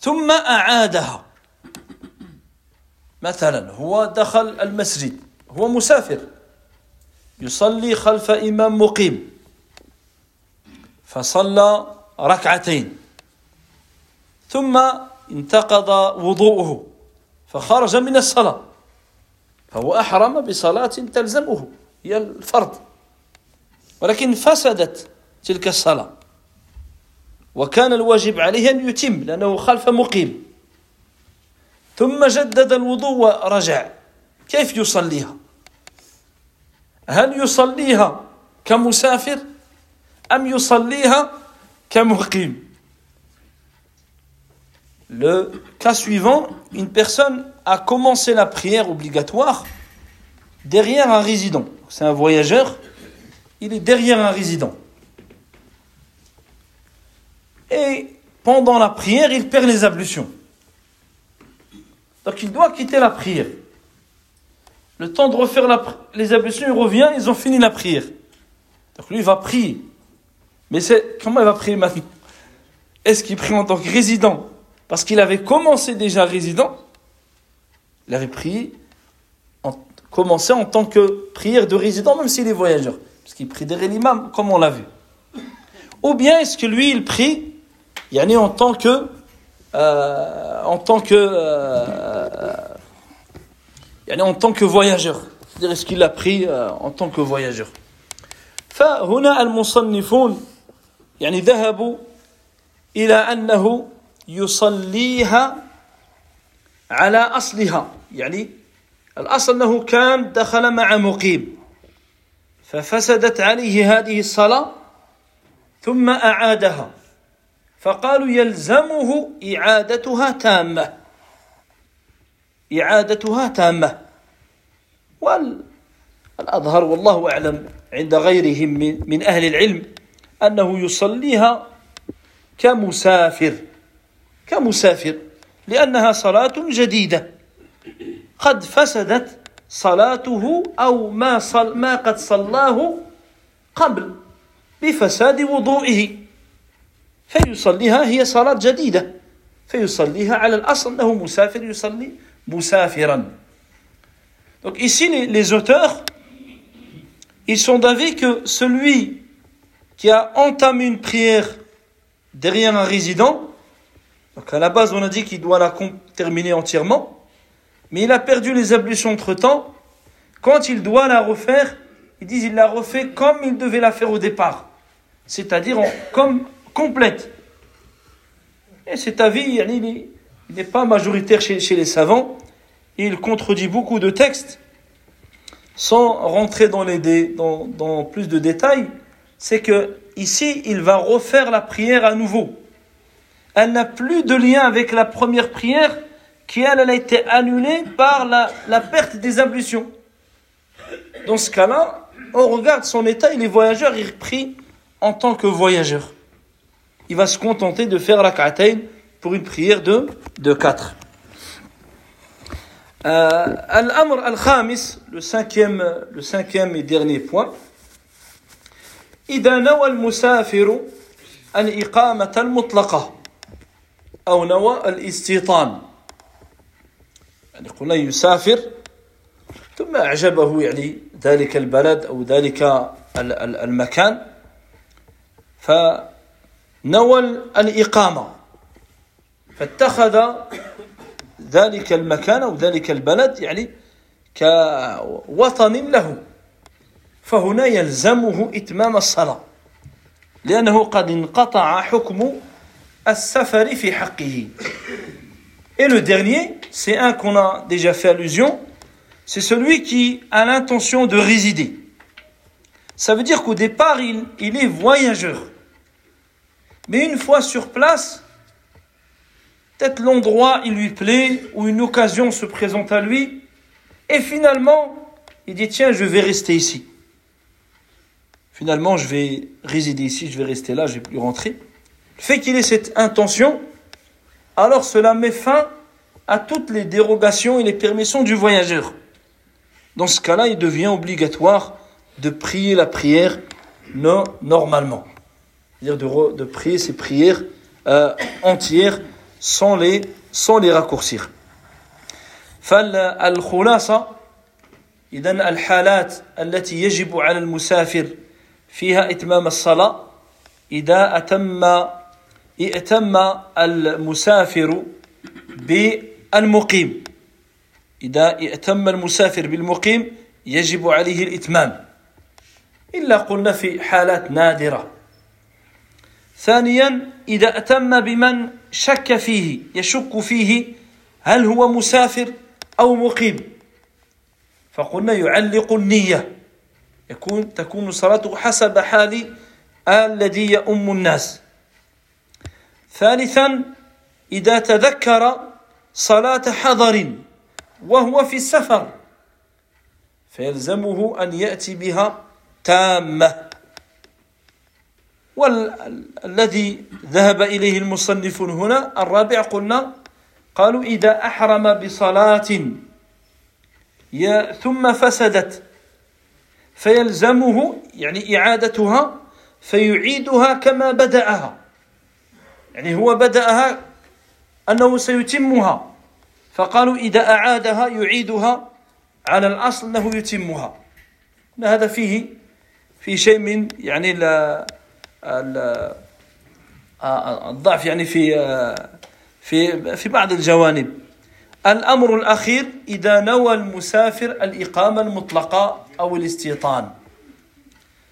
ثم أعادها. مثلا هو دخل المسجد هو مسافر يصلي خلف إمام مقيم فصلى ركعتين ثم انتقض وضوءه فخرج من الصلاة فهو أحرم بصلاة تلزمه هي الفرض. ولكن فسدت تلك الصلاة وكان الواجب عليه أن يتم لأنه خلف مقيم. ثم جدد الوضوء ورجع كيف يصليها هل يصليها كمسافر أم يصليها كمقيم Le cas suivant, une personne a commencé la prière obligatoire derrière un résident. C'est un voyageur, il est derrière un résident. Et pendant la prière, il perd les ablutions. Donc il doit quitter la prière. Le temps de refaire les ablutions, il revient, ils ont fini la prière. Donc lui, il va prier. Mais c'est comment il va prier maintenant Est-ce qu'il prie en tant que résident? Parce qu'il avait commencé déjà résident. Il avait prié, en, commencé en tant que prière de résident, même s'il est voyageur. Parce qu'il prie derrière l'imam, comme on l'a vu. Ou bien est-ce que lui, il prie yani en tant que euh, en tant que euh, yani en tant que voyageur c'est-à-dire est-ce qu'il a pris euh, en tant que voyageur فهنا المصنفون يعني ذهبوا إلى أنه يصليها على أصلها يعني الأصل أنه كان دخل مع مقيم ففسدت عليه هذه الصلاة ثم أعادها فقالوا يلزمه إعادتها تامة. إعادتها تامة. والأظهر والله أعلم عند غيرهم من أهل العلم أنه يصليها كمسافر. كمسافر. لأنها صلاة جديدة. قد فسدت صلاته أو ما, صل ما قد صلاه قبل بفساد وضوئه. فيصليها هي صلاة جديدة فيصليها على الأصل أنه مسافر يصلي مسافرا Donc ici, les, les auteurs, ils sont d'avis que celui qui a entamé une prière derrière un résident, donc à la base on a dit qu'il doit la terminer entièrement, mais il a perdu les ablutions entre temps, quand il doit la refaire, ils disent il la refait comme il devait la faire au départ, c'est-à-dire comme complète. Et cet avis, il n'est pas majoritaire chez, les savants. Il contredit beaucoup de textes. Sans rentrer dans, les dans, dans plus de détails, c'est que ici, il va refaire la prière à nouveau. Elle n'a plus de lien avec la première prière qui, elle, a été annulée par la, perte des ablutions. Dans ce cas-là, on regarde son état, il est voyageur, il prie en tant que voyageur Il va se contenter de faire la ka'atayn pour une prière de, de 4. Euh, Al-Amr al-Khamis, le cinquième, le cinquième et dernier point. إذا نوى المسافر الإقامة المطلقة أو نوى الاستيطان يعني قلنا يسافر ثم أعجبه يعني ذلك البلد أو ذلك المكان فنوى الإقامة فاتخذ ذلك المكان أو ذلك البلد يعني كوطن له فهنا يلزمه إتمام الصلاة لأنه قد انقطع حكم السفر في حقه Et le dernier, c'est un qu'on a déjà fait allusion, c'est celui qui a l'intention de résider. Ça veut dire qu'au départ, il, il est voyageur. Mais une fois sur place, peut-être l'endroit il lui plaît ou une occasion se présente à lui et finalement il dit tiens je vais rester ici. Finalement je vais résider ici, je vais rester là, je vais plus rentrer. Le fait qu'il ait cette intention, alors cela met fin à toutes les dérogations et les permissions du voyageur. Dans ce cas-là, il devient obligatoire de prier la prière normalement. C'est-à-dire de, de, prier ces prières euh, entières sans les, sans les raccourcir. فالخلاصة إذا الحالات التي يجب على المسافر فيها إتمام الصلاة إذا أتم ائتم المسافر بالمقيم إذا ائتم المسافر بالمقيم يجب عليه الإتمام إلا قلنا في حالات نادرة ثانيا إذا أتم بمن شك فيه يشك فيه هل هو مسافر أو مقيم؟ فقلنا يعلق النية. يكون تكون صلاته حسب حال الذي يؤم الناس. ثالثا إذا تذكر صلاة حضر وهو في السفر فيلزمه أن يأتي بها تامة. والذي ذهب إليه المصنف هنا الرابع قلنا قالوا إذا أحرم بصلاة ثم فسدت فيلزمه يعني إعادتها فيعيدها كما بدأها. يعني هو بدأها أنه سيتمها. فقالوا إذا أعادها يعيدها على الأصل أنه يتمها. هذا فيه في شيء من يعني الضعف يعني في في في بعض الجوانب الأمر الأخير إذا نوى المسافر الإقامة المطلقة أو الاستيطان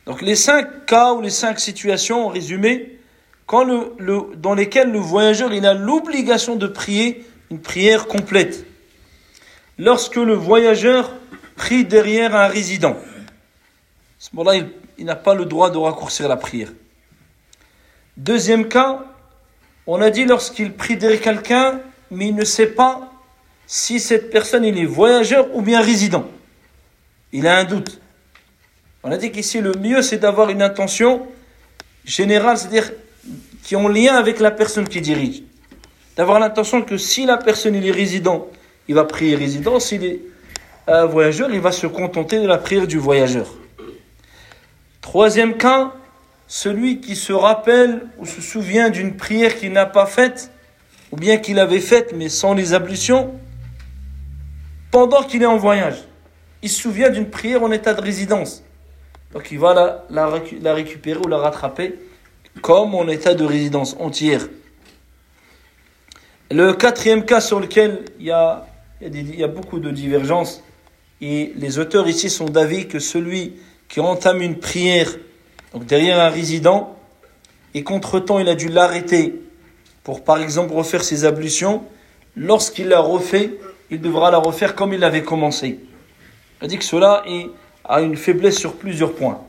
Donc les cinq cas ou les cinq situations en résumé, quand le, le, dans lesquelles le voyageur il a l'obligation de prier une prière complète. Lorsque le voyageur prie derrière un résident, à ce moment-là, il, il n'a pas le droit de raccourcir la prière. Deuxième cas, on a dit lorsqu'il prie derrière quelqu'un, mais il ne sait pas si cette personne il est voyageur ou bien résident. Il a un doute. On a dit qu'ici le mieux c'est d'avoir une intention générale, c'est-à-dire qui est en lien avec la personne qui dirige. D'avoir l'intention que si la personne il est résident, il va prier résident. S'il est un voyageur, il va se contenter de la prière du voyageur. Troisième cas, celui qui se rappelle ou se souvient d'une prière qu'il n'a pas faite, ou bien qu'il avait faite mais sans les ablutions, pendant qu'il est en voyage. Il se souvient d'une prière en état de résidence. Donc il va la, la, récupérer ou la rattraper comme en état de résidence entière. Le quatrième cas sur lequel il y a, il y a, beaucoup de divergences, Et les auteurs ici sont d'avis que celui qui entame une prière, donc derrière un résident, et qu'entre-temps il a dû l'arrêter pour par exemple refaire ses ablutions, lorsqu'il l'a refait, il devra la refaire comme il avait commencé. On dit que cela a une faiblesse sur plusieurs points.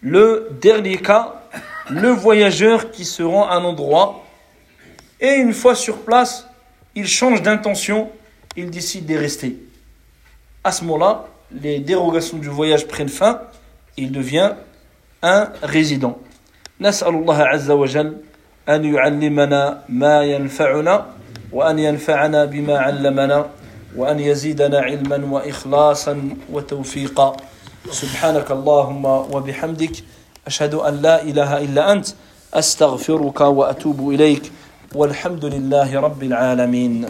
Le dernier cas, le voyageur qui se rend à un endroit et une fois sur place, il change d'intention, il décide de rester. À ce moment-là, les dérogations du voyage prennent fin, il devient un résident. نسأل الله عز وجل أن يعلمنا ما ينفعنا وأن ينفعنا بما علمنا وأن يزيدنا علما وإخلاصا وتوفيقا سبحانك اللهم وبحمدك أشهد أن لا إله إلا أنت أستغفرك وأتوب إليك والحمد لله رب العالمين